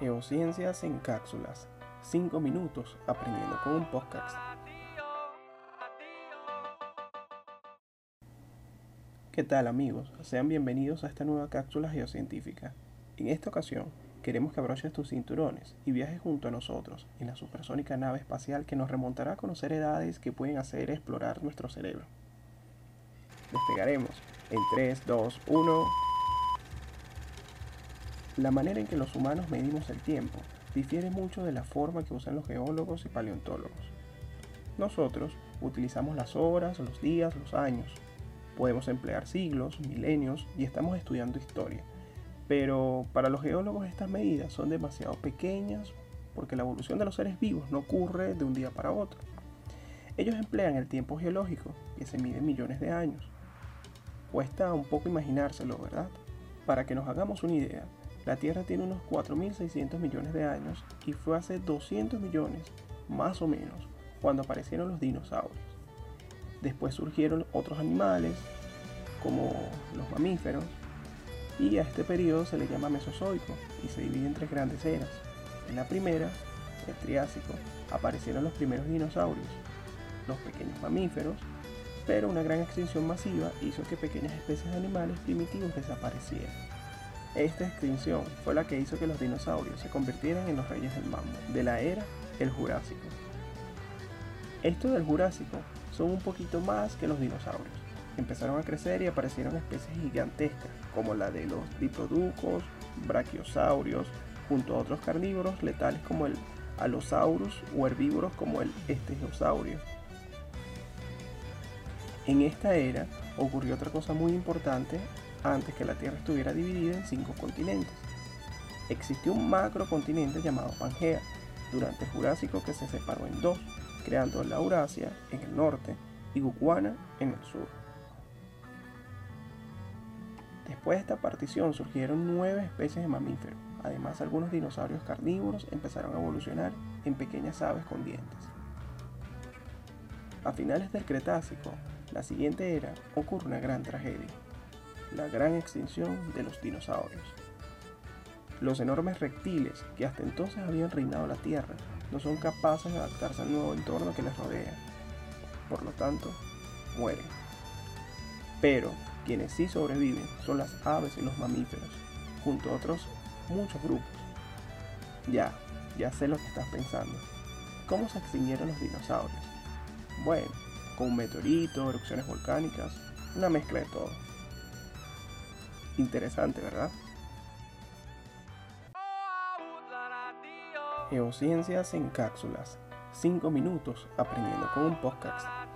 Geociencias en cápsulas. 5 minutos aprendiendo con un podcast. ¿Qué tal amigos? Sean bienvenidos a esta nueva cápsula geocientífica. En esta ocasión queremos que abroches tus cinturones y viajes junto a nosotros en la supersónica nave espacial que nos remontará a conocer edades que pueden hacer explorar nuestro cerebro. Despegaremos en 3, 2, 1. La manera en que los humanos medimos el tiempo difiere mucho de la forma que usan los geólogos y paleontólogos. Nosotros utilizamos las horas, los días, los años. Podemos emplear siglos, milenios y estamos estudiando historia. Pero para los geólogos estas medidas son demasiado pequeñas porque la evolución de los seres vivos no ocurre de un día para otro. Ellos emplean el tiempo geológico, que se mide en millones de años. Cuesta un poco imaginárselo, ¿verdad? Para que nos hagamos una idea, la Tierra tiene unos 4.600 millones de años y fue hace 200 millones, más o menos, cuando aparecieron los dinosaurios. Después surgieron otros animales, como los mamíferos, y a este periodo se le llama Mesozoico y se divide en tres grandes eras. En la primera, el Triásico, aparecieron los primeros dinosaurios, los pequeños mamíferos, pero una gran extinción masiva hizo que pequeñas especies de animales primitivos desaparecieran. Esta extinción fue la que hizo que los dinosaurios se convirtieran en los reyes del mambo, de la era el Jurásico. Estos del Jurásico son un poquito más que los dinosaurios. Empezaron a crecer y aparecieron especies gigantescas, como la de los diplodocus, brachiosaurios, junto a otros carnívoros letales como el Allosaurus o herbívoros como el Estegosaurio. En esta era ocurrió otra cosa muy importante antes que la Tierra estuviera dividida en cinco continentes. Existió un macrocontinente llamado Pangea durante el Jurásico que se separó en dos, creando la Eurasia en el norte y Gondwana en el sur. Después de esta partición surgieron nueve especies de mamíferos. Además, algunos dinosaurios carnívoros empezaron a evolucionar en pequeñas aves con dientes. A finales del Cretácico, la siguiente era, ocurre una gran tragedia la gran extinción de los dinosaurios. Los enormes reptiles que hasta entonces habían reinado la Tierra no son capaces de adaptarse al nuevo entorno que les rodea. Por lo tanto, mueren. Pero quienes sí sobreviven son las aves y los mamíferos, junto a otros muchos grupos. Ya, ya sé lo que estás pensando. ¿Cómo se extinguieron los dinosaurios? Bueno, con un meteorito, erupciones volcánicas, una mezcla de todo. Interesante, ¿verdad? Geociencias en cápsulas. 5 minutos aprendiendo con un podcast.